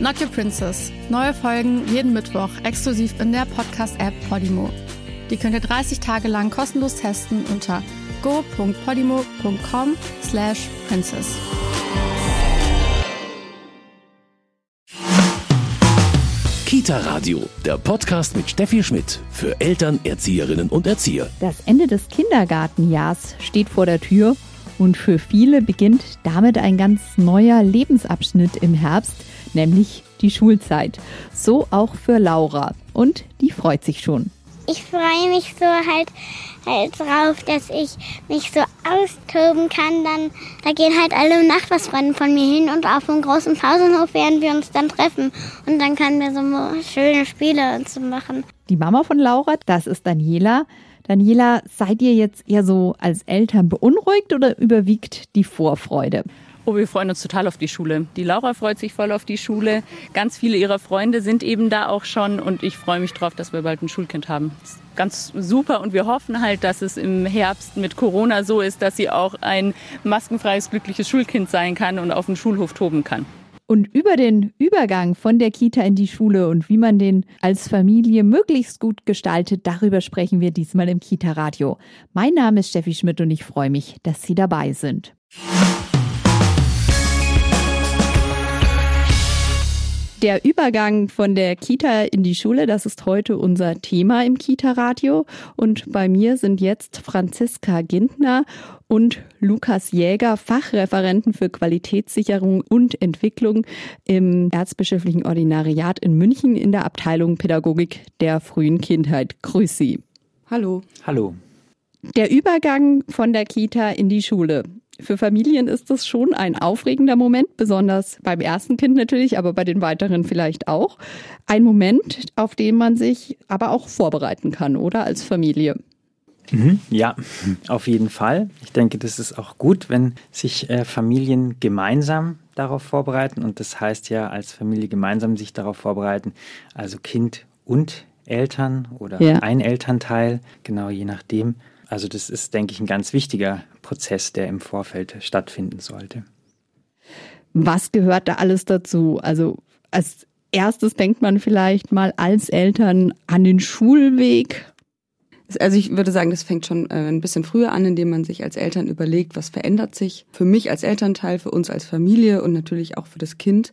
Not Your Princess. Neue Folgen jeden Mittwoch exklusiv in der Podcast-App Podimo. Die könnt ihr 30 Tage lang kostenlos testen unter go.podimo.com slash princess. Kita Radio, der Podcast mit Steffi Schmidt für Eltern, Erzieherinnen und Erzieher. Das Ende des Kindergartenjahrs steht vor der Tür und für viele beginnt damit ein ganz neuer Lebensabschnitt im Herbst, nämlich die Schulzeit. So auch für Laura und die freut sich schon. Ich freue mich so halt, halt drauf, dass ich mich so austoben kann. Dann, da gehen halt alle Nachbarsfreunde von mir hin und auf dem großen Pausenhof werden wir uns dann treffen. Und dann können wir so schöne Spiele so machen. Die Mama von Laura, das ist Daniela. Daniela, seid ihr jetzt eher so als Eltern beunruhigt oder überwiegt die Vorfreude? Oh, wir freuen uns total auf die Schule. Die Laura freut sich voll auf die Schule. Ganz viele ihrer Freunde sind eben da auch schon und ich freue mich drauf, dass wir bald ein Schulkind haben. Ganz super und wir hoffen halt, dass es im Herbst mit Corona so ist, dass sie auch ein maskenfreies, glückliches Schulkind sein kann und auf dem Schulhof toben kann. Und über den Übergang von der Kita in die Schule und wie man den als Familie möglichst gut gestaltet, darüber sprechen wir diesmal im Kita-Radio. Mein Name ist Steffi Schmidt und ich freue mich, dass Sie dabei sind. Der Übergang von der Kita in die Schule, das ist heute unser Thema im Kita-Radio. Und bei mir sind jetzt Franziska Gintner und Lukas Jäger, Fachreferenten für Qualitätssicherung und Entwicklung im Erzbischöflichen Ordinariat in München in der Abteilung Pädagogik der frühen Kindheit. Grüß Sie. Hallo. Hallo. Der Übergang von der Kita in die Schule. Für Familien ist das schon ein aufregender Moment, besonders beim ersten Kind natürlich, aber bei den weiteren vielleicht auch. Ein Moment, auf den man sich aber auch vorbereiten kann, oder als Familie. Mhm, ja, auf jeden Fall. Ich denke, das ist auch gut, wenn sich äh, Familien gemeinsam darauf vorbereiten. Und das heißt ja, als Familie gemeinsam sich darauf vorbereiten, also Kind und Eltern oder ja. ein Elternteil, genau je nachdem. Also das ist, denke ich, ein ganz wichtiger Prozess, der im Vorfeld stattfinden sollte. Was gehört da alles dazu? Also als erstes denkt man vielleicht mal als Eltern an den Schulweg. Also ich würde sagen, das fängt schon äh, ein bisschen früher an, indem man sich als Eltern überlegt, was verändert sich für mich als Elternteil, für uns als Familie und natürlich auch für das Kind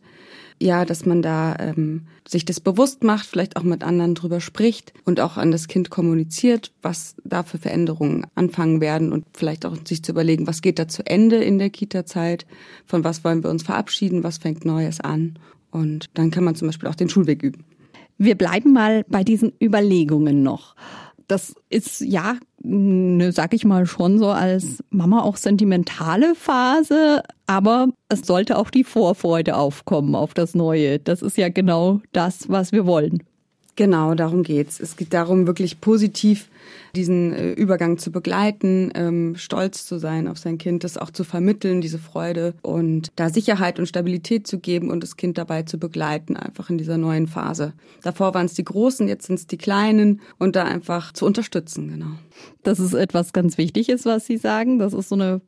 ja, dass man da ähm, sich das bewusst macht, vielleicht auch mit anderen drüber spricht und auch an das Kind kommuniziert, was da für Veränderungen anfangen werden und vielleicht auch sich zu überlegen, was geht da zu Ende in der Kita-Zeit, von was wollen wir uns verabschieden, was fängt Neues an. Und dann kann man zum Beispiel auch den Schulweg üben. Wir bleiben mal bei diesen Überlegungen noch. Das ist ja, ne, sag ich mal, schon so als Mama auch sentimentale Phase, aber es sollte auch die Vorfreude aufkommen auf das Neue. Das ist ja genau das, was wir wollen. Genau, darum geht's. Es geht darum, wirklich positiv diesen äh, Übergang zu begleiten, ähm, stolz zu sein auf sein Kind, das auch zu vermitteln, diese Freude und da Sicherheit und Stabilität zu geben und das Kind dabei zu begleiten, einfach in dieser neuen Phase. Davor waren es die Großen, jetzt sind es die Kleinen und da einfach zu unterstützen, genau. Das ist etwas ganz Wichtiges, was Sie sagen. Das ist so eine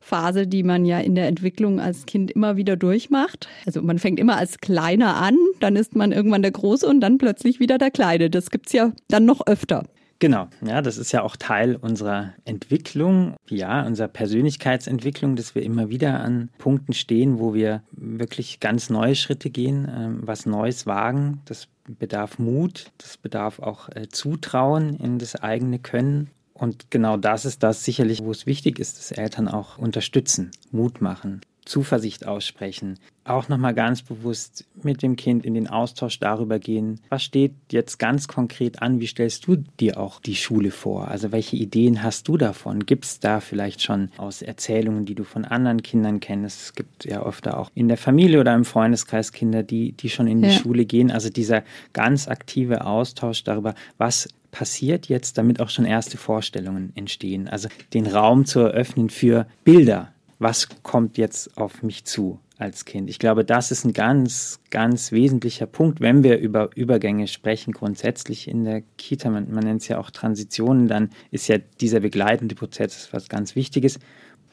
Phase, die man ja in der Entwicklung als Kind immer wieder durchmacht. Also man fängt immer als Kleiner an, dann ist man irgendwann der Große und dann plötzlich wieder der Kleine. Das gibt's ja dann noch öfter. Genau, ja, das ist ja auch Teil unserer Entwicklung, ja, unserer Persönlichkeitsentwicklung, dass wir immer wieder an Punkten stehen, wo wir wirklich ganz neue Schritte gehen, ähm, was Neues wagen. Das bedarf Mut, das bedarf auch äh, Zutrauen in das eigene Können. Und genau das ist das sicherlich, wo es wichtig ist, dass Eltern auch unterstützen, Mut machen, Zuversicht aussprechen. Auch nochmal ganz bewusst mit dem Kind in den Austausch darüber gehen, was steht jetzt ganz konkret an, wie stellst du dir auch die Schule vor? Also welche Ideen hast du davon? Gibt es da vielleicht schon aus Erzählungen, die du von anderen Kindern kennst? Es gibt ja öfter auch in der Familie oder im Freundeskreis Kinder, die, die schon in die ja. Schule gehen. Also dieser ganz aktive Austausch darüber, was passiert jetzt, damit auch schon erste Vorstellungen entstehen. Also den Raum zu eröffnen für Bilder, was kommt jetzt auf mich zu als Kind. Ich glaube, das ist ein ganz, ganz wesentlicher Punkt, wenn wir über Übergänge sprechen, grundsätzlich in der Kita. Man, man nennt es ja auch Transitionen, dann ist ja dieser begleitende Prozess was ganz Wichtiges.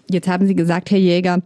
Jetzt haben Sie gesagt, Herr Jäger,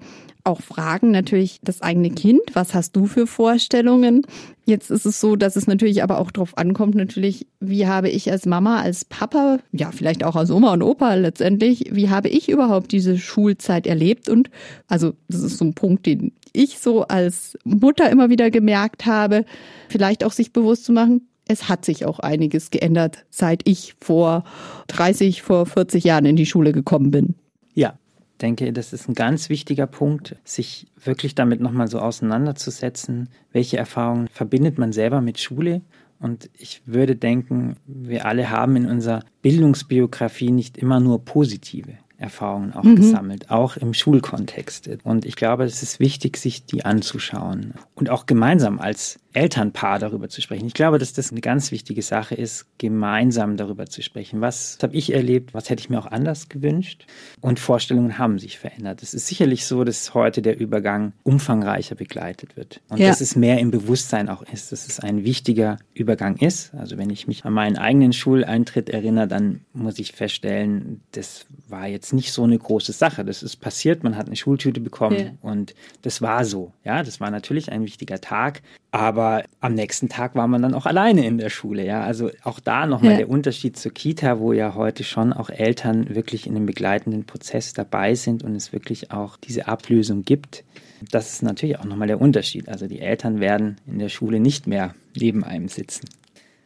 auch fragen natürlich das eigene Kind, was hast du für Vorstellungen? Jetzt ist es so, dass es natürlich aber auch darauf ankommt, natürlich, wie habe ich als Mama, als Papa, ja, vielleicht auch als Oma und Opa letztendlich, wie habe ich überhaupt diese Schulzeit erlebt? Und also, das ist so ein Punkt, den ich so als Mutter immer wieder gemerkt habe, vielleicht auch sich bewusst zu machen, es hat sich auch einiges geändert, seit ich vor 30, vor 40 Jahren in die Schule gekommen bin. Ja, denke, das ist ein ganz wichtiger Punkt, sich wirklich damit nochmal so auseinanderzusetzen, welche Erfahrungen verbindet man selber mit Schule. Und ich würde denken, wir alle haben in unserer Bildungsbiografie nicht immer nur positive. Erfahrungen auch mhm. gesammelt, auch im Schulkontext. Und ich glaube, es ist wichtig, sich die anzuschauen und auch gemeinsam als Elternpaar darüber zu sprechen. Ich glaube, dass das eine ganz wichtige Sache ist, gemeinsam darüber zu sprechen. Was habe ich erlebt? Was hätte ich mir auch anders gewünscht? Und Vorstellungen haben sich verändert. Es ist sicherlich so, dass heute der Übergang umfangreicher begleitet wird und ja. dass es mehr im Bewusstsein auch ist, dass es ein wichtiger Übergang ist. Also wenn ich mich an meinen eigenen Schuleintritt erinnere, dann muss ich feststellen, das war jetzt nicht so eine große Sache. Das ist passiert, man hat eine Schultüte bekommen ja. und das war so. Ja, das war natürlich ein wichtiger Tag, aber am nächsten Tag war man dann auch alleine in der Schule. Ja, also auch da nochmal ja. der Unterschied zur Kita, wo ja heute schon auch Eltern wirklich in dem begleitenden Prozess dabei sind und es wirklich auch diese Ablösung gibt. Das ist natürlich auch nochmal der Unterschied. Also die Eltern werden in der Schule nicht mehr neben einem sitzen.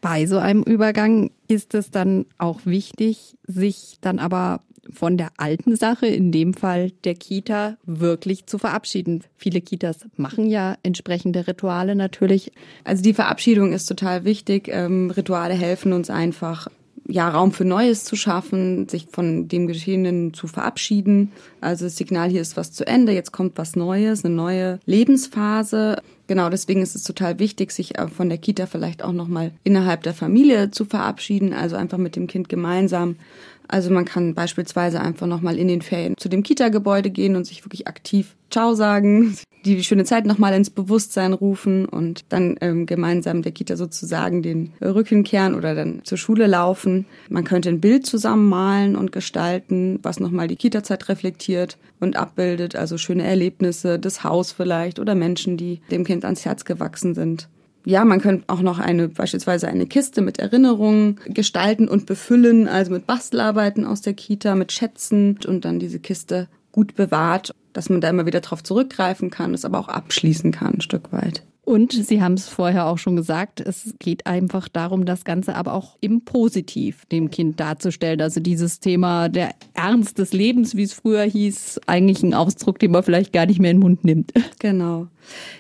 Bei so einem Übergang ist es dann auch wichtig, sich dann aber von der alten Sache, in dem Fall der Kita, wirklich zu verabschieden. Viele Kitas machen ja entsprechende Rituale natürlich. Also die Verabschiedung ist total wichtig. Ähm, Rituale helfen uns einfach, ja, Raum für Neues zu schaffen, sich von dem Geschehenen zu verabschieden. Also das Signal hier ist was zu Ende, jetzt kommt was Neues, eine neue Lebensphase. Genau, deswegen ist es total wichtig, sich äh, von der Kita vielleicht auch nochmal innerhalb der Familie zu verabschieden, also einfach mit dem Kind gemeinsam also man kann beispielsweise einfach nochmal in den Ferien zu dem Kita-Gebäude gehen und sich wirklich aktiv Ciao sagen, die schöne Zeit nochmal ins Bewusstsein rufen und dann ähm, gemeinsam der Kita sozusagen den Rücken kehren oder dann zur Schule laufen. Man könnte ein Bild zusammen malen und gestalten, was nochmal die Kita-Zeit reflektiert und abbildet, also schöne Erlebnisse, das Haus vielleicht oder Menschen, die dem Kind ans Herz gewachsen sind ja, man könnte auch noch eine, beispielsweise eine Kiste mit Erinnerungen gestalten und befüllen, also mit Bastelarbeiten aus der Kita, mit Schätzen und dann diese Kiste gut bewahrt, dass man da immer wieder drauf zurückgreifen kann, es aber auch abschließen kann, ein Stück weit. Und Sie haben es vorher auch schon gesagt, es geht einfach darum, das Ganze aber auch im Positiv dem Kind darzustellen. Also dieses Thema der Ernst des Lebens, wie es früher hieß, eigentlich ein Ausdruck, den man vielleicht gar nicht mehr in den Mund nimmt. Genau.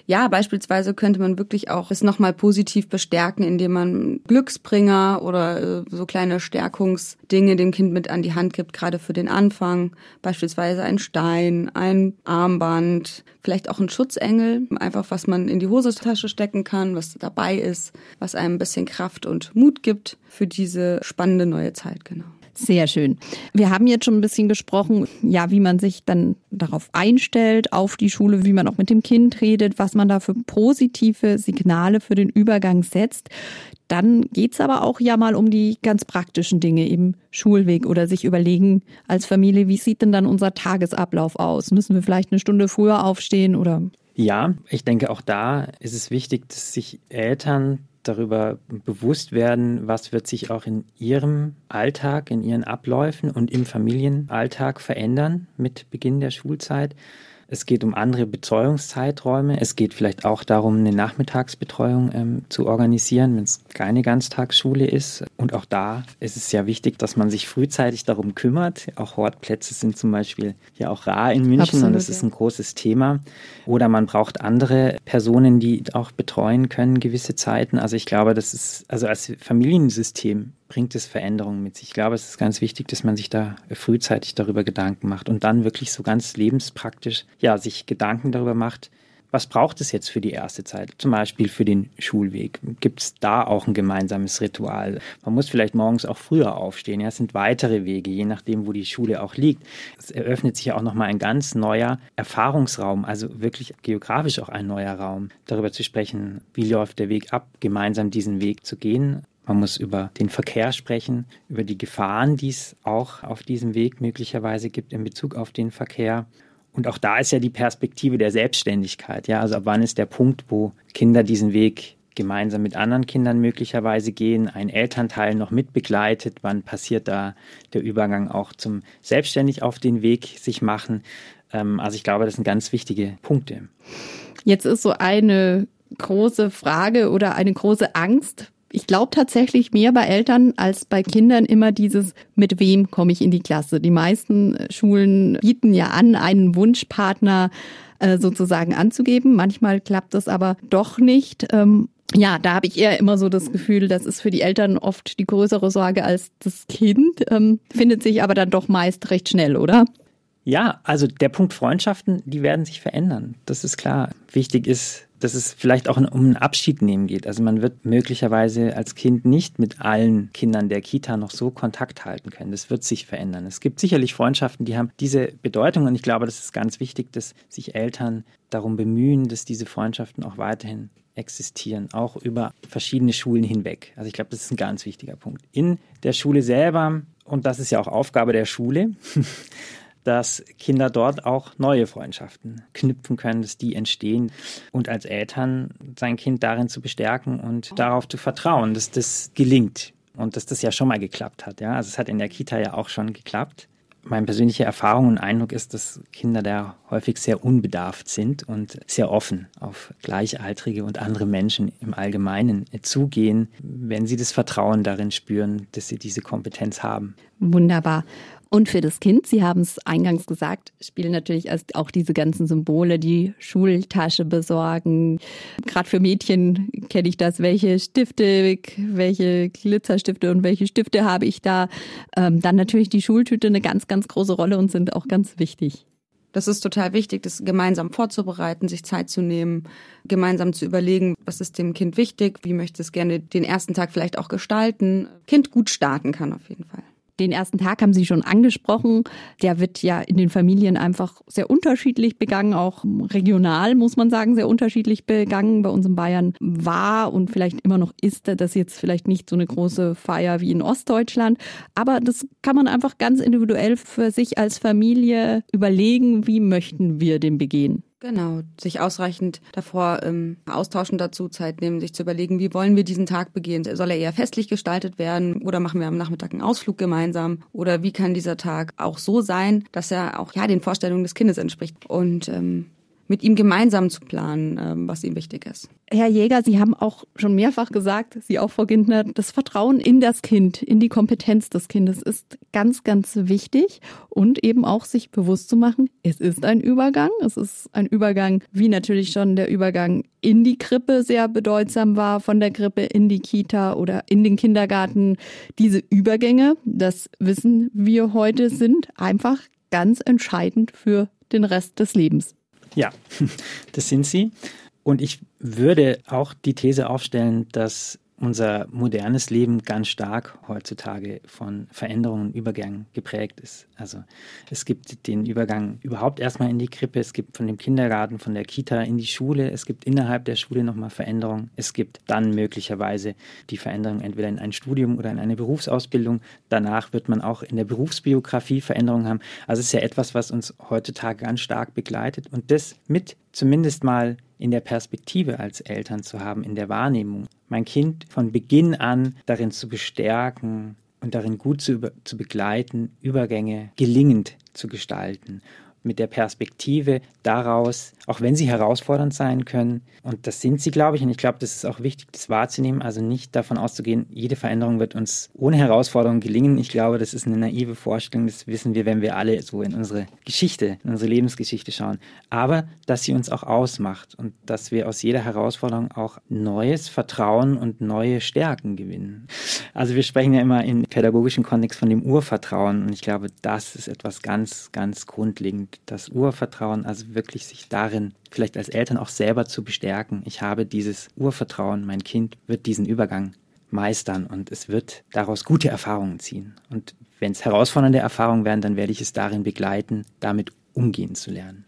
Ja, beispielsweise könnte man wirklich auch es nochmal positiv bestärken, indem man Glücksbringer oder äh, so kleine Stärkungsdinge dem Kind mit an die Hand gibt, gerade für den Anfang. Beispielsweise ein Stein, ein Armband, vielleicht auch ein Schutzengel, einfach was man in die Hosentasche stecken kann, was dabei ist, was einem ein bisschen Kraft und Mut gibt für diese spannende neue Zeit, genau. Sehr schön. Wir haben jetzt schon ein bisschen gesprochen, ja, wie man sich dann darauf einstellt, auf die Schule, wie man auch mit dem Kind redet, was man da für positive Signale für den Übergang setzt. Dann geht's aber auch ja mal um die ganz praktischen Dinge im Schulweg oder sich überlegen als Familie, wie sieht denn dann unser Tagesablauf aus? Müssen wir vielleicht eine Stunde früher aufstehen oder? Ja, ich denke auch da ist es wichtig, dass sich Eltern darüber bewusst werden, was wird sich auch in ihrem Alltag, in ihren Abläufen und im Familienalltag verändern mit Beginn der Schulzeit. Es geht um andere Betreuungszeiträume. Es geht vielleicht auch darum, eine Nachmittagsbetreuung ähm, zu organisieren, wenn es keine Ganztagsschule ist. Und auch da ist es ja wichtig, dass man sich frühzeitig darum kümmert. Auch Hortplätze sind zum Beispiel ja auch rar in München Absolut, und das ist ein großes Thema. Oder man braucht andere Personen, die auch betreuen können gewisse Zeiten. Also ich glaube, das ist also als Familiensystem bringt es Veränderungen mit sich. Ich glaube, es ist ganz wichtig, dass man sich da frühzeitig darüber Gedanken macht und dann wirklich so ganz lebenspraktisch, ja, sich Gedanken darüber macht, was braucht es jetzt für die erste Zeit? Zum Beispiel für den Schulweg. Gibt es da auch ein gemeinsames Ritual? Man muss vielleicht morgens auch früher aufstehen. Ja, es sind weitere Wege, je nachdem, wo die Schule auch liegt. Es eröffnet sich ja auch nochmal ein ganz neuer Erfahrungsraum, also wirklich geografisch auch ein neuer Raum. Darüber zu sprechen, wie läuft der Weg ab, gemeinsam diesen Weg zu gehen man muss über den Verkehr sprechen, über die Gefahren, die es auch auf diesem Weg möglicherweise gibt in Bezug auf den Verkehr. Und auch da ist ja die Perspektive der Selbstständigkeit. Ja, also ab wann ist der Punkt, wo Kinder diesen Weg gemeinsam mit anderen Kindern möglicherweise gehen, ein Elternteil noch mitbegleitet, wann passiert da der Übergang auch zum selbstständig auf den Weg sich machen. Ähm, also ich glaube, das sind ganz wichtige Punkte. Jetzt ist so eine große Frage oder eine große Angst ich glaube tatsächlich mehr bei Eltern als bei Kindern immer dieses, mit wem komme ich in die Klasse. Die meisten Schulen bieten ja an, einen Wunschpartner äh, sozusagen anzugeben. Manchmal klappt das aber doch nicht. Ähm, ja, da habe ich eher immer so das Gefühl, das ist für die Eltern oft die größere Sorge als das Kind, ähm, findet sich aber dann doch meist recht schnell, oder? Ja, also der Punkt Freundschaften, die werden sich verändern. Das ist klar. Wichtig ist, dass es vielleicht auch um einen Abschied nehmen geht. Also man wird möglicherweise als Kind nicht mit allen Kindern der Kita noch so Kontakt halten können. Das wird sich verändern. Es gibt sicherlich Freundschaften, die haben diese Bedeutung und ich glaube, das ist ganz wichtig, dass sich Eltern darum bemühen, dass diese Freundschaften auch weiterhin existieren, auch über verschiedene Schulen hinweg. Also ich glaube, das ist ein ganz wichtiger Punkt. In der Schule selber, und das ist ja auch Aufgabe der Schule, dass Kinder dort auch neue Freundschaften knüpfen können, dass die entstehen und als Eltern sein Kind darin zu bestärken und darauf zu vertrauen, dass das gelingt und dass das ja schon mal geklappt hat. Ja, also es hat in der Kita ja auch schon geklappt. Meine persönliche Erfahrung und Eindruck ist, dass Kinder da häufig sehr unbedarft sind und sehr offen auf Gleichaltrige und andere Menschen im Allgemeinen zugehen, wenn sie das Vertrauen darin spüren, dass sie diese Kompetenz haben. Wunderbar. Und für das Kind, Sie haben es eingangs gesagt, spielen natürlich auch diese ganzen Symbole, die Schultasche besorgen. Gerade für Mädchen kenne ich das, welche Stifte, welche Glitzerstifte und welche Stifte habe ich da. Ähm, dann natürlich die Schultüte eine ganz, ganz große Rolle und sind auch ganz wichtig. Das ist total wichtig, das gemeinsam vorzubereiten, sich Zeit zu nehmen, gemeinsam zu überlegen, was ist dem Kind wichtig, wie möchte es gerne den ersten Tag vielleicht auch gestalten. Kind gut starten kann auf jeden Fall. Den ersten Tag haben Sie schon angesprochen. Der wird ja in den Familien einfach sehr unterschiedlich begangen, auch regional muss man sagen, sehr unterschiedlich begangen. Bei uns in Bayern war und vielleicht immer noch ist das jetzt vielleicht nicht so eine große Feier wie in Ostdeutschland. Aber das kann man einfach ganz individuell für sich als Familie überlegen, wie möchten wir den begehen. Genau, sich ausreichend davor ähm, austauschen dazu, Zeit nehmen, sich zu überlegen, wie wollen wir diesen Tag begehen? Soll er eher festlich gestaltet werden oder machen wir am Nachmittag einen Ausflug gemeinsam? Oder wie kann dieser Tag auch so sein, dass er auch ja den Vorstellungen des Kindes entspricht? Und ähm, mit ihm gemeinsam zu planen, ähm, was ihm wichtig ist. Herr Jäger, Sie haben auch schon mehrfach gesagt, Sie auch, Frau Gintner, das Vertrauen in das Kind, in die Kompetenz des Kindes ist ganz, ganz wichtig und eben auch sich bewusst zu machen, es ist ein Übergang. Es ist ein Übergang, wie natürlich schon der Übergang in die Krippe sehr bedeutsam war, von der Krippe in die Kita oder in den Kindergarten. Diese Übergänge, das wissen wir heute, sind einfach ganz entscheidend für den Rest des Lebens. Ja, das sind sie. Und ich würde auch die These aufstellen, dass unser modernes Leben ganz stark heutzutage von Veränderungen und Übergängen geprägt ist. Also es gibt den Übergang überhaupt erstmal in die Krippe, es gibt von dem Kindergarten, von der Kita in die Schule, es gibt innerhalb der Schule nochmal Veränderungen, es gibt dann möglicherweise die Veränderung entweder in ein Studium oder in eine Berufsausbildung. Danach wird man auch in der Berufsbiografie Veränderungen haben. Also es ist ja etwas, was uns heutzutage ganz stark begleitet und das mit zumindest mal in der Perspektive als Eltern zu haben, in der Wahrnehmung, mein Kind von Beginn an darin zu bestärken und darin gut zu, zu begleiten, Übergänge gelingend zu gestalten mit der Perspektive daraus, auch wenn sie herausfordernd sein können, und das sind sie, glaube ich, und ich glaube, das ist auch wichtig, das wahrzunehmen, also nicht davon auszugehen, jede Veränderung wird uns ohne Herausforderung gelingen. Ich glaube, das ist eine naive Vorstellung, das wissen wir, wenn wir alle so in unsere Geschichte, in unsere Lebensgeschichte schauen. Aber, dass sie uns auch ausmacht und dass wir aus jeder Herausforderung auch neues Vertrauen und neue Stärken gewinnen. Also wir sprechen ja immer im pädagogischen Kontext von dem Urvertrauen und ich glaube, das ist etwas ganz, ganz grundlegend. Das Urvertrauen, also wirklich sich darin vielleicht als Eltern auch selber zu bestärken. Ich habe dieses Urvertrauen, mein Kind wird diesen Übergang meistern und es wird daraus gute Erfahrungen ziehen. Und wenn es herausfordernde Erfahrungen werden, dann werde ich es darin begleiten, damit umgehen zu lernen.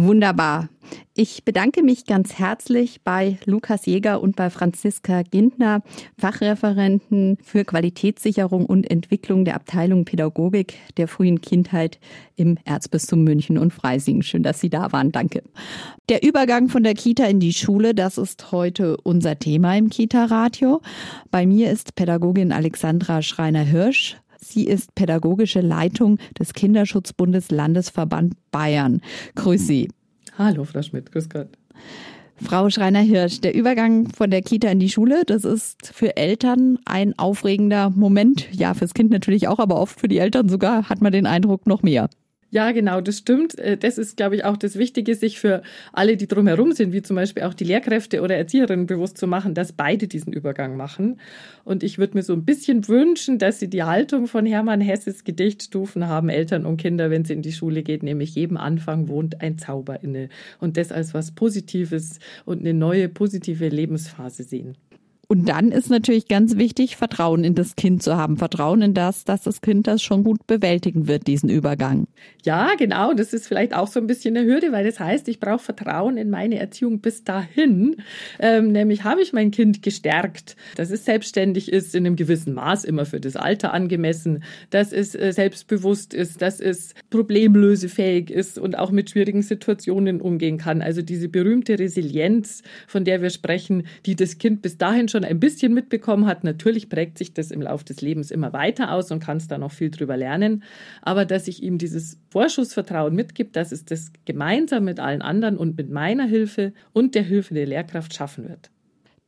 Wunderbar. Ich bedanke mich ganz herzlich bei Lukas Jäger und bei Franziska Gintner, Fachreferenten für Qualitätssicherung und Entwicklung der Abteilung Pädagogik der frühen Kindheit im Erzbistum München und Freising. Schön, dass Sie da waren. Danke. Der Übergang von der Kita in die Schule, das ist heute unser Thema im Kita-Radio. Bei mir ist Pädagogin Alexandra Schreiner-Hirsch. Sie ist pädagogische Leitung des Kinderschutzbundes Landesverband Bayern. Grüß Sie. Hallo, Frau Schmidt. Grüß Gott. Frau Schreiner-Hirsch, der Übergang von der Kita in die Schule, das ist für Eltern ein aufregender Moment. Ja, fürs Kind natürlich auch, aber oft für die Eltern sogar hat man den Eindruck noch mehr. Ja, genau, das stimmt. Äh, das ist, glaube ich, auch das Wichtige, sich für alle, die drumherum sind, wie zum Beispiel auch die Lehrkräfte oder Erzieherinnen bewusst zu machen, dass beide diesen Übergang machen. Und ich würde mir so ein bisschen wünschen, dass sie die Haltung von Hermann Hesses Gedichtstufen haben, Eltern und Kinder, wenn sie in die Schule geht, nämlich jedem Anfang wohnt ein Zauber inne. Und das als was Positives und eine neue positive Lebensphase sehen. Und dann ist natürlich ganz wichtig, Vertrauen in das Kind zu haben. Vertrauen in das, dass das Kind das schon gut bewältigen wird, diesen Übergang. Ja, genau. Das ist vielleicht auch so ein bisschen eine Hürde, weil das heißt, ich brauche Vertrauen in meine Erziehung bis dahin. Ähm, nämlich habe ich mein Kind gestärkt, dass es selbstständig ist, in einem gewissen Maß, immer für das Alter angemessen, dass es äh, selbstbewusst ist, dass es problemlösefähig ist und auch mit schwierigen Situationen umgehen kann. Also diese berühmte Resilienz, von der wir sprechen, die das Kind bis dahin schon schon ein bisschen mitbekommen hat, natürlich prägt sich das im Laufe des Lebens immer weiter aus und kann es da noch viel drüber lernen. Aber dass ich ihm dieses Vorschussvertrauen mitgibt, dass es das gemeinsam mit allen anderen und mit meiner Hilfe und der Hilfe der Lehrkraft schaffen wird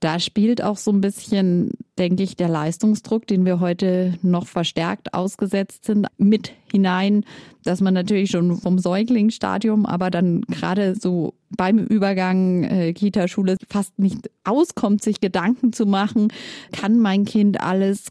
da spielt auch so ein bisschen, denke ich, der Leistungsdruck, den wir heute noch verstärkt ausgesetzt sind, mit hinein, dass man natürlich schon vom Säuglingsstadium, aber dann gerade so beim Übergang äh, Kita-Schule fast nicht auskommt, sich Gedanken zu machen, kann mein Kind alles,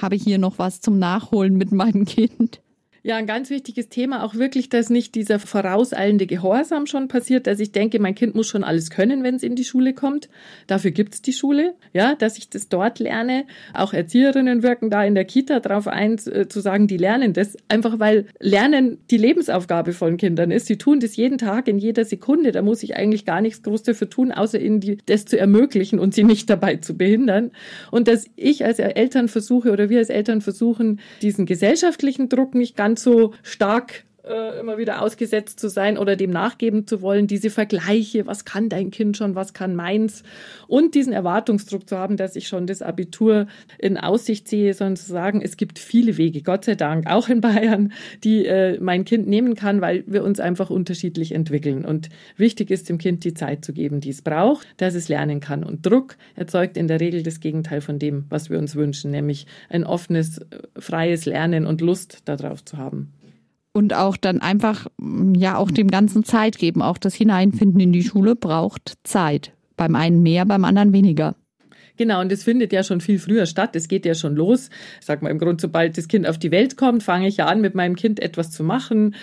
habe ich hier noch was zum Nachholen mit meinem Kind? Ja, ein ganz wichtiges Thema, auch wirklich, dass nicht dieser vorauseilende Gehorsam schon passiert, dass ich denke, mein Kind muss schon alles können, wenn es in die Schule kommt. Dafür gibt's die Schule, ja, dass ich das dort lerne. Auch Erzieherinnen wirken da in der Kita drauf ein, äh, zu sagen, die lernen das, einfach weil Lernen die Lebensaufgabe von Kindern ist. Sie tun das jeden Tag, in jeder Sekunde. Da muss ich eigentlich gar nichts groß dafür tun, außer ihnen die, das zu ermöglichen und sie nicht dabei zu behindern. Und dass ich als Eltern versuche oder wir als Eltern versuchen, diesen gesellschaftlichen Druck nicht ganz ganz so stark äh, immer wieder ausgesetzt zu sein oder dem nachgeben zu wollen, diese Vergleiche, was kann dein Kind schon, was kann meins? Und diesen Erwartungsdruck zu haben, dass ich schon das Abitur in Aussicht sehe, sondern zu sagen, es gibt viele Wege, Gott sei Dank, auch in Bayern, die äh, mein Kind nehmen kann, weil wir uns einfach unterschiedlich entwickeln. Und wichtig ist dem Kind die Zeit zu geben, die es braucht, dass es lernen kann. Und Druck erzeugt in der Regel das Gegenteil von dem, was wir uns wünschen, nämlich ein offenes, äh, freies Lernen und Lust darauf zu haben und auch dann einfach, ja, auch dem Ganzen Zeit geben. Auch das Hineinfinden in die Schule braucht Zeit. Beim einen mehr, beim anderen weniger. Genau, und das findet ja schon viel früher statt. Es geht ja schon los. Sag mal, im Grunde, sobald das Kind auf die Welt kommt, fange ich ja an, mit meinem Kind etwas zu machen,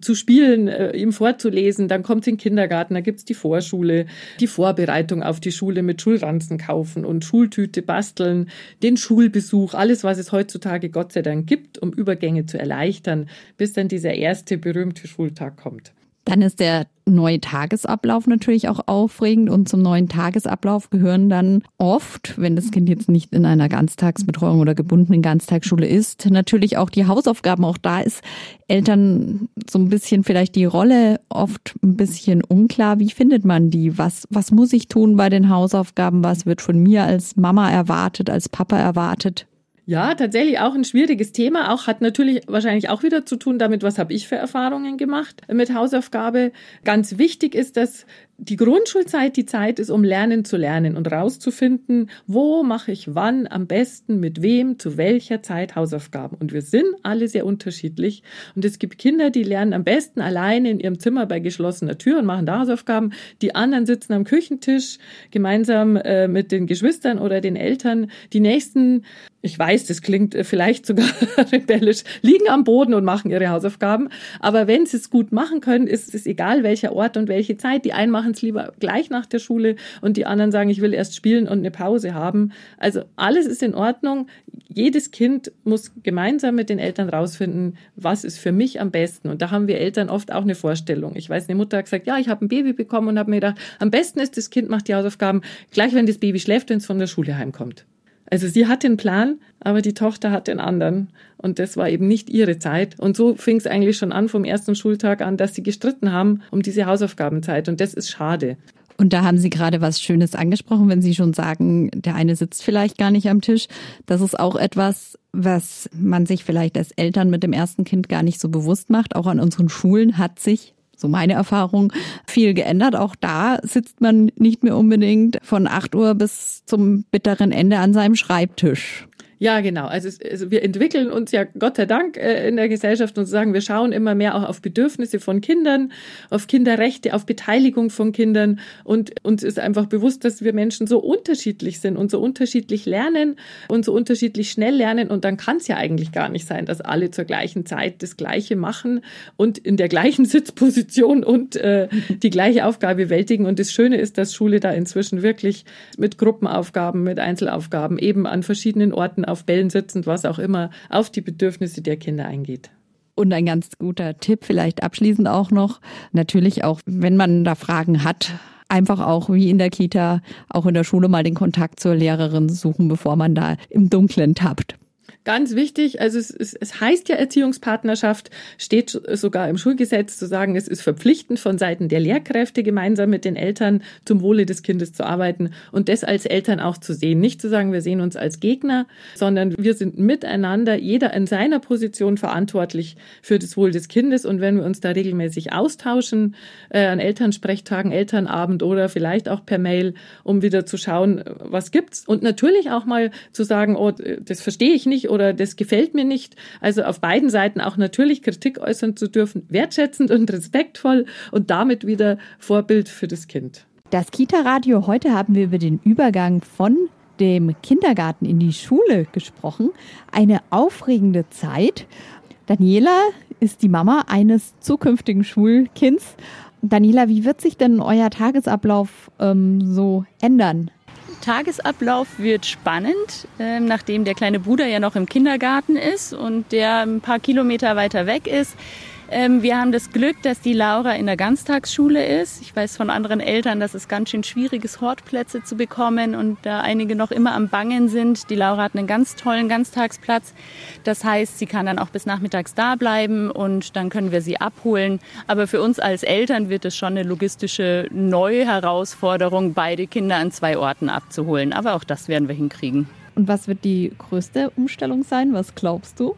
zu spielen, äh, ihm vorzulesen. Dann kommt es in den Kindergarten, da gibt's die Vorschule, die Vorbereitung auf die Schule mit Schulranzen kaufen und Schultüte basteln, den Schulbesuch, alles, was es heutzutage Gott sei Dank gibt, um Übergänge zu erleichtern, bis dann dieser erste berühmte Schultag kommt. Dann ist der neue Tagesablauf natürlich auch aufregend und zum neuen Tagesablauf gehören dann oft, wenn das Kind jetzt nicht in einer Ganztagsbetreuung oder gebundenen Ganztagsschule ist, natürlich auch die Hausaufgaben. Auch da ist Eltern so ein bisschen vielleicht die Rolle oft ein bisschen unklar. Wie findet man die? Was, was muss ich tun bei den Hausaufgaben? Was wird von mir als Mama erwartet, als Papa erwartet? Ja, tatsächlich auch ein schwieriges Thema. Auch hat natürlich wahrscheinlich auch wieder zu tun damit, was habe ich für Erfahrungen gemacht mit Hausaufgabe. Ganz wichtig ist, dass die Grundschulzeit die Zeit ist, um lernen zu lernen und rauszufinden, wo mache ich wann am besten, mit wem, zu welcher Zeit Hausaufgaben. Und wir sind alle sehr unterschiedlich. Und es gibt Kinder, die lernen am besten alleine in ihrem Zimmer bei geschlossener Tür und machen da Hausaufgaben. Die anderen sitzen am Küchentisch gemeinsam äh, mit den Geschwistern oder den Eltern. Die nächsten ich weiß, das klingt äh, vielleicht sogar rebellisch, liegen am Boden und machen ihre Hausaufgaben. Aber wenn sie es gut machen können, ist es egal, welcher Ort und welche Zeit. Die einen machen es lieber gleich nach der Schule und die anderen sagen, ich will erst spielen und eine Pause haben. Also alles ist in Ordnung. Jedes Kind muss gemeinsam mit den Eltern rausfinden, was ist für mich am besten. Und da haben wir Eltern oft auch eine Vorstellung. Ich weiß, eine Mutter hat gesagt, ja, ich habe ein Baby bekommen und habe mir gedacht, am besten ist, das Kind macht die Hausaufgaben gleich, wenn das Baby schläft, wenn es von der Schule heimkommt. Also sie hat den Plan, aber die Tochter hat den anderen. Und das war eben nicht ihre Zeit. Und so fing es eigentlich schon an vom ersten Schultag an, dass sie gestritten haben um diese Hausaufgabenzeit. Und das ist schade. Und da haben Sie gerade was Schönes angesprochen, wenn Sie schon sagen, der eine sitzt vielleicht gar nicht am Tisch. Das ist auch etwas, was man sich vielleicht als Eltern mit dem ersten Kind gar nicht so bewusst macht. Auch an unseren Schulen hat sich so meine Erfahrung, viel geändert. Auch da sitzt man nicht mehr unbedingt von 8 Uhr bis zum bitteren Ende an seinem Schreibtisch. Ja, genau. Also, es, also wir entwickeln uns ja Gott sei Dank äh, in der Gesellschaft und sagen, wir schauen immer mehr auch auf Bedürfnisse von Kindern, auf Kinderrechte, auf Beteiligung von Kindern und uns ist einfach bewusst, dass wir Menschen so unterschiedlich sind und so unterschiedlich lernen und so unterschiedlich schnell lernen und dann kann es ja eigentlich gar nicht sein, dass alle zur gleichen Zeit das Gleiche machen und in der gleichen Sitzposition und äh, die gleiche Aufgabe bewältigen. Und das Schöne ist, dass Schule da inzwischen wirklich mit Gruppenaufgaben, mit Einzelaufgaben eben an verschiedenen Orten auf Bällen sitzend, was auch immer, auf die Bedürfnisse der Kinder eingeht. Und ein ganz guter Tipp vielleicht abschließend auch noch, natürlich auch, wenn man da Fragen hat, einfach auch wie in der Kita, auch in der Schule mal den Kontakt zur Lehrerin suchen, bevor man da im Dunkeln tappt. Ganz wichtig, also es, es, es heißt ja Erziehungspartnerschaft, steht sogar im Schulgesetz zu sagen, es ist verpflichtend von Seiten der Lehrkräfte gemeinsam mit den Eltern zum Wohle des Kindes zu arbeiten und das als Eltern auch zu sehen. Nicht zu sagen, wir sehen uns als Gegner, sondern wir sind miteinander, jeder in seiner Position verantwortlich für das Wohl des Kindes und wenn wir uns da regelmäßig austauschen, äh, an Elternsprechtagen, Elternabend oder vielleicht auch per Mail, um wieder zu schauen, was gibt's und natürlich auch mal zu sagen, oh, das verstehe ich nicht oder das gefällt mir nicht. Also auf beiden Seiten auch natürlich Kritik äußern zu dürfen, wertschätzend und respektvoll und damit wieder Vorbild für das Kind. Das Kita-Radio, heute haben wir über den Übergang von dem Kindergarten in die Schule gesprochen. Eine aufregende Zeit. Daniela ist die Mama eines zukünftigen Schulkinds. Daniela, wie wird sich denn euer Tagesablauf ähm, so ändern? Tagesablauf wird spannend, äh, nachdem der kleine Bruder ja noch im Kindergarten ist und der ein paar Kilometer weiter weg ist. Ähm, wir haben das Glück, dass die Laura in der Ganztagsschule ist. Ich weiß von anderen Eltern, dass es ganz schön schwierig ist, Hortplätze zu bekommen und da einige noch immer am Bangen sind. Die Laura hat einen ganz tollen Ganztagsplatz. Das heißt, sie kann dann auch bis nachmittags da bleiben und dann können wir sie abholen. Aber für uns als Eltern wird es schon eine logistische neue Herausforderung, beide Kinder an zwei Orten abzuholen. Aber auch das werden wir hinkriegen. Und was wird die größte Umstellung sein? Was glaubst du?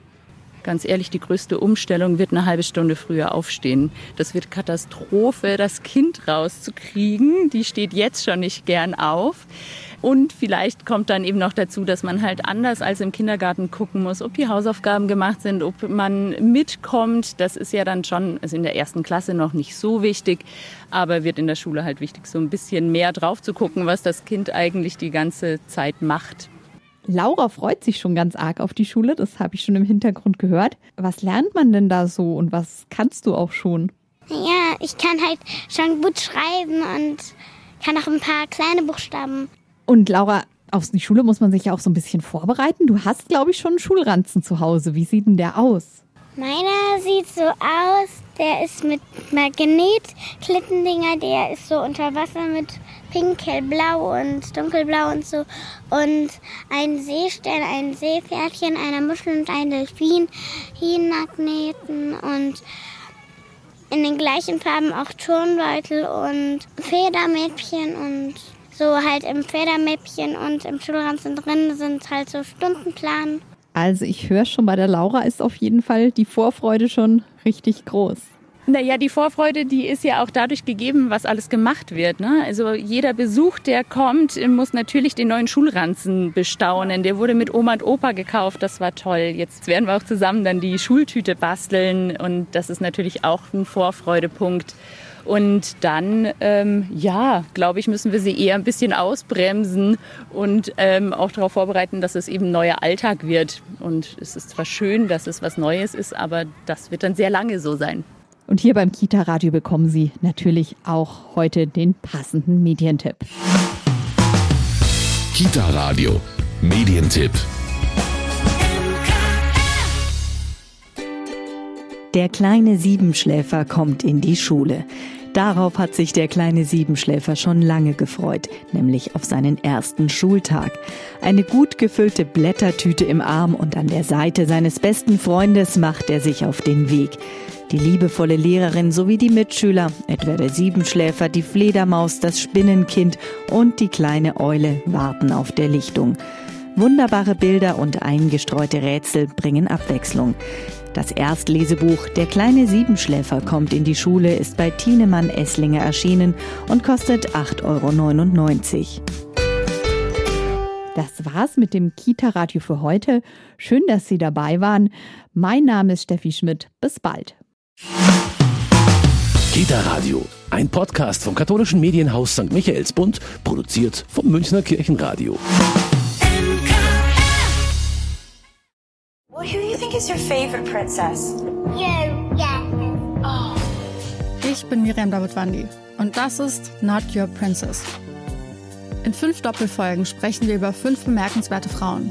Ganz ehrlich, die größte Umstellung wird eine halbe Stunde früher aufstehen. Das wird Katastrophe, das Kind rauszukriegen. Die steht jetzt schon nicht gern auf. Und vielleicht kommt dann eben noch dazu, dass man halt anders als im Kindergarten gucken muss, ob die Hausaufgaben gemacht sind, ob man mitkommt. Das ist ja dann schon, also in der ersten Klasse noch nicht so wichtig, aber wird in der Schule halt wichtig, so ein bisschen mehr drauf zu gucken, was das Kind eigentlich die ganze Zeit macht. Laura freut sich schon ganz arg auf die Schule, das habe ich schon im Hintergrund gehört. Was lernt man denn da so und was kannst du auch schon? Ja, ich kann halt schon gut schreiben und kann auch ein paar kleine Buchstaben. Und Laura, auf die Schule muss man sich ja auch so ein bisschen vorbereiten. Du hast, glaube ich, schon einen Schulranzen zu Hause. Wie sieht denn der aus? Meiner sieht so aus, der ist mit Magnet-Klittendinger, der ist so unter Wasser mit pink, hellblau und dunkelblau und so. Und ein Seestern, ein Seepferdchen, eine Muschel und ein Delfin, Magneten und in den gleichen Farben auch Turnbeutel und Federmäppchen und so halt im Federmäppchen und im Schulranzen drin sind halt so Stundenplan. Also ich höre schon bei der Laura ist auf jeden Fall die Vorfreude schon richtig groß. Naja, die Vorfreude, die ist ja auch dadurch gegeben, was alles gemacht wird. Ne? Also jeder Besuch, der kommt, muss natürlich den neuen Schulranzen bestaunen. Der wurde mit Oma und Opa gekauft, das war toll. Jetzt werden wir auch zusammen dann die Schultüte basteln und das ist natürlich auch ein Vorfreudepunkt. Und dann, ähm, ja, glaube ich, müssen wir sie eher ein bisschen ausbremsen und ähm, auch darauf vorbereiten, dass es eben neuer Alltag wird. Und es ist zwar schön, dass es was Neues ist, aber das wird dann sehr lange so sein. Und hier beim Kita-Radio bekommen Sie natürlich auch heute den passenden Medientipp. Kita-Radio, Medientipp. Der kleine Siebenschläfer kommt in die Schule. Darauf hat sich der kleine Siebenschläfer schon lange gefreut, nämlich auf seinen ersten Schultag. Eine gut gefüllte Blättertüte im Arm und an der Seite seines besten Freundes macht er sich auf den Weg. Die liebevolle Lehrerin sowie die Mitschüler, etwa der Siebenschläfer, die Fledermaus, das Spinnenkind und die kleine Eule warten auf der Lichtung. Wunderbare Bilder und eingestreute Rätsel bringen Abwechslung. Das Erstlesebuch Der kleine Siebenschläfer kommt in die Schule ist bei Tienemann Esslinger erschienen und kostet 8,99 Euro. Das war's mit dem Kita-Radio für heute. Schön, dass Sie dabei waren. Mein Name ist Steffi Schmidt. Bis bald. Kita Radio, ein Podcast vom katholischen Medienhaus St. Michaelsbund, produziert vom Münchner Kirchenradio. Well, who do you think is your favorite princess? You, yeah. Oh. Ich bin Miriam Davidwandi und das ist Not Your Princess. In fünf Doppelfolgen sprechen wir über fünf bemerkenswerte Frauen.